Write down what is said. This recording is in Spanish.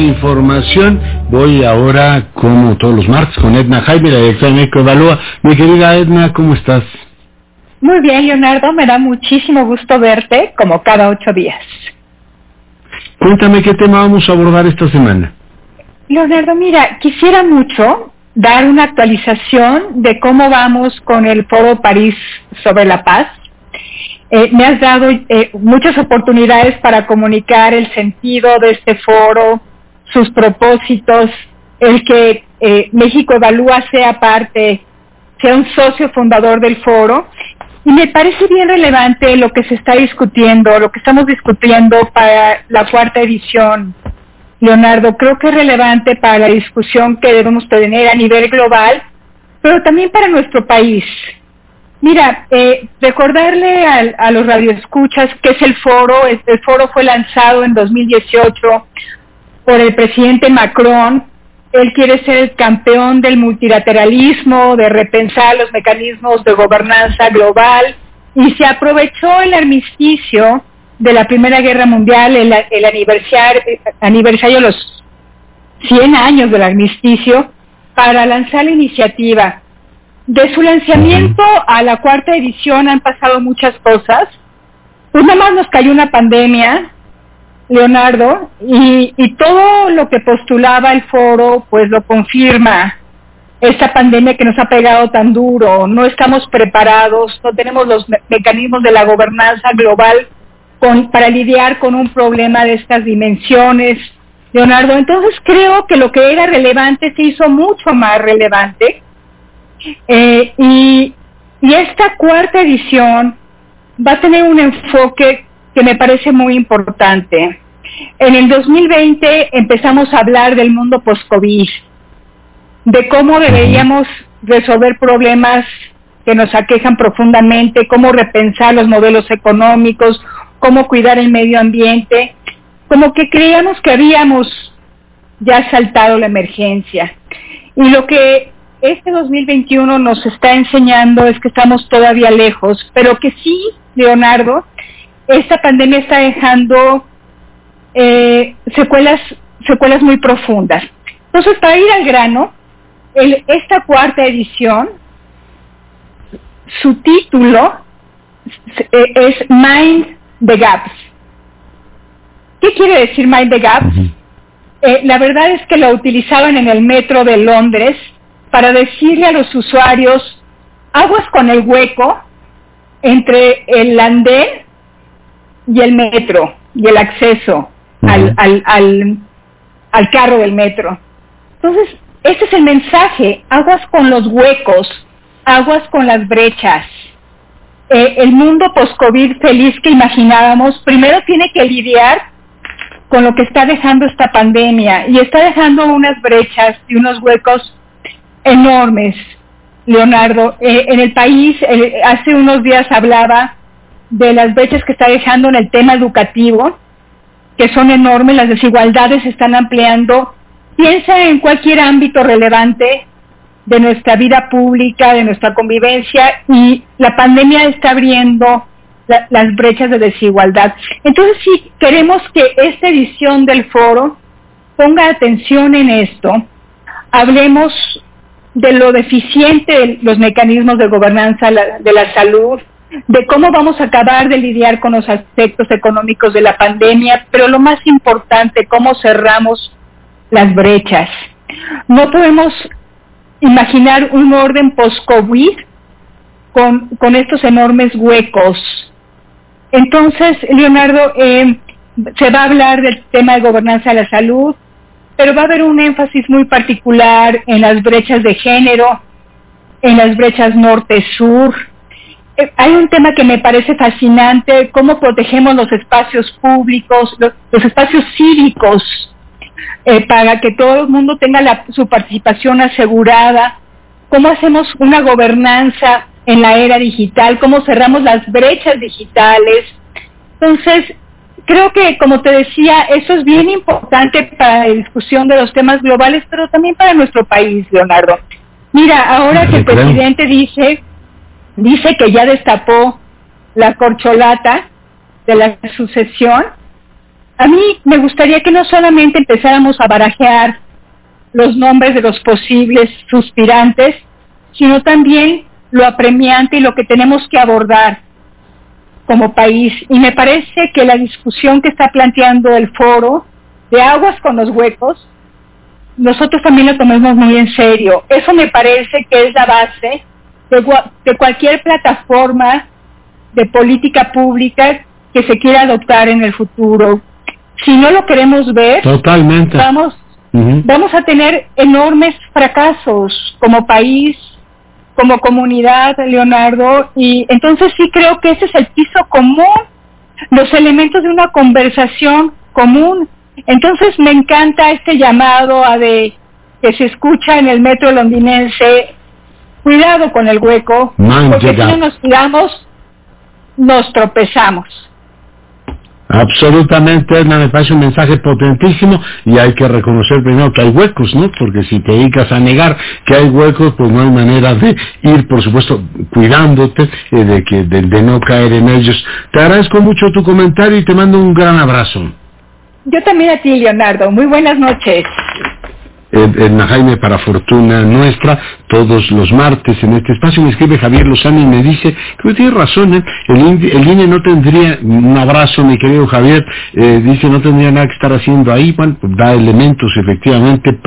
información. Voy ahora, como todos los martes, con Edna Jaime, la directora de México Evalúa. Mi querida Edna, ¿cómo estás? Muy bien, Leonardo, me da muchísimo gusto verte, como cada ocho días. Cuéntame qué tema vamos a abordar esta semana. Leonardo, mira, quisiera mucho dar una actualización de cómo vamos con el Foro París sobre la paz. Eh, me has dado eh, muchas oportunidades para comunicar el sentido de este foro, sus propósitos, el que eh, México Evalúa sea parte, sea un socio fundador del foro. Y me parece bien relevante lo que se está discutiendo, lo que estamos discutiendo para la cuarta edición. Leonardo, creo que es relevante para la discusión que debemos tener a nivel global, pero también para nuestro país. Mira, eh, recordarle a, los radioescuchas que es el foro. El foro fue lanzado en 2018 por el presidente Macron. Él quiere ser el campeón del multilateralismo, de repensar los mecanismos de gobernanza global y se aprovechó el armisticio de la Primera Guerra Mundial, el, aniversario de los 100 años del armisticio, para lanzar la iniciativa de su lanzamiento a la cuarta edición han pasado muchas cosas. Pues nada más nos cayó una pandemia, Leonardo, y, todo lo que postulaba el foro, pues lo confirma. Esta pandemia que nos ha pegado tan duro, no estamos preparados, no tenemos los mecanismos de la gobernanza global para lidiar con un problema de estas dimensiones. Leonardo, entonces creo que lo que era relevante se hizo mucho más relevante eh, y, esta cuarta edición va a tener un enfoque que me parece muy importante. En el 2020 empezamos a hablar del mundo post-COVID, de cómo deberíamos resolver problemas que nos aquejan profundamente, cómo repensar los modelos económicos, cómo cuidar el medio ambiente, como que creíamos que habíamos ya saltado la emergencia. Y lo que este 2021 nos está enseñando es que estamos todavía lejos, pero que sí, Leonardo, esta pandemia está dejando eh, secuelas, secuelas muy profundas. Entonces, para ir al grano, esta cuarta edición, su título es Mind the Gaps. ¿Qué quiere decir Mind the Gaps? Eh, la verdad es que lo utilizaban en el metro de Londres para decirle a los usuarios, aguas con el hueco entre el andén y el metro y el acceso al, al, al, carro del metro. Entonces, este es el mensaje, aguas con los huecos, aguas con las brechas. Eh, el mundo post-COVID feliz que imaginábamos, primero tiene que lidiar con lo que está dejando esta pandemia y está dejando unas brechas y unos huecos enormes, Leonardo. Eh, en el país, eh, hace unos días hablaba de las brechas que está dejando en el tema educativo, que son enormes, las desigualdades se están ampliando. Piensa en cualquier ámbito relevante de nuestra vida pública, de nuestra convivencia, y la pandemia está abriendo las brechas de desigualdad. Entonces, si queremos que esta edición del foro ponga atención en esto, hablemos de lo deficiente de los mecanismos de gobernanza de la salud, de cómo vamos a acabar de lidiar con los aspectos económicos de la pandemia, pero lo más importante, cómo cerramos las brechas. No podemos imaginar un orden post-COVID con, con, estos enormes huecos. Entonces, Leonardo, eh, se va a hablar del tema de gobernanza de la salud, pero va a haber un énfasis muy particular en las brechas de género, en las brechas norte-sur. Hay un tema que me parece fascinante, cómo protegemos los espacios públicos, los, espacios cívicos, eh, para que todo el mundo tenga su participación asegurada, cómo hacemos una gobernanza en la era digital, cómo cerramos las brechas digitales. Entonces, creo que, como te decía, eso es bien importante para la discusión de los temas globales, pero también para nuestro país, Leonardo. Mira, ahora que el presidente dice, dice que ya destapó la corcholata de la sucesión, a mí me gustaría que no solamente empezáramos a barajear los nombres de los posibles suspirantes, sino también lo apremiante y lo que tenemos que abordar como país. Y me parece que la discusión que está planteando el foro de aguas con los huecos, nosotros también lo tomemos muy en serio. Eso me parece que es la base de, cualquier plataforma de política pública que se quiera adoptar en el futuro. Si no lo queremos ver, Totalmente. vamos, vamos a tener enormes fracasos como país, como comunidad, Leonardo, y entonces sí creo que ese es el piso común, los elementos de una conversación común. Entonces me encanta este llamado a de que se escucha en el metro londinense, cuidado con el hueco, porque si no nos cuidamos, nos tropezamos. Absolutamente, Edna, me parece un mensaje potentísimo y hay que reconocer primero que hay huecos, ¿no? Porque si te dedicas a negar que hay huecos, pues no hay manera de ir, por supuesto, cuidándote eh, de, que, de, no caer en ellos. Te agradezco mucho tu comentario y te mando un gran abrazo. Yo también a ti, Leonardo. Muy buenas noches en Jaime para fortuna nuestra, todos los martes en este espacio. Me escribe Javier Lozano y me dice, que tiene razón, ¿eh? el, INE no tendría, un abrazo mi querido Javier, eh, dice no tendría nada que estar haciendo ahí, da elementos efectivamente.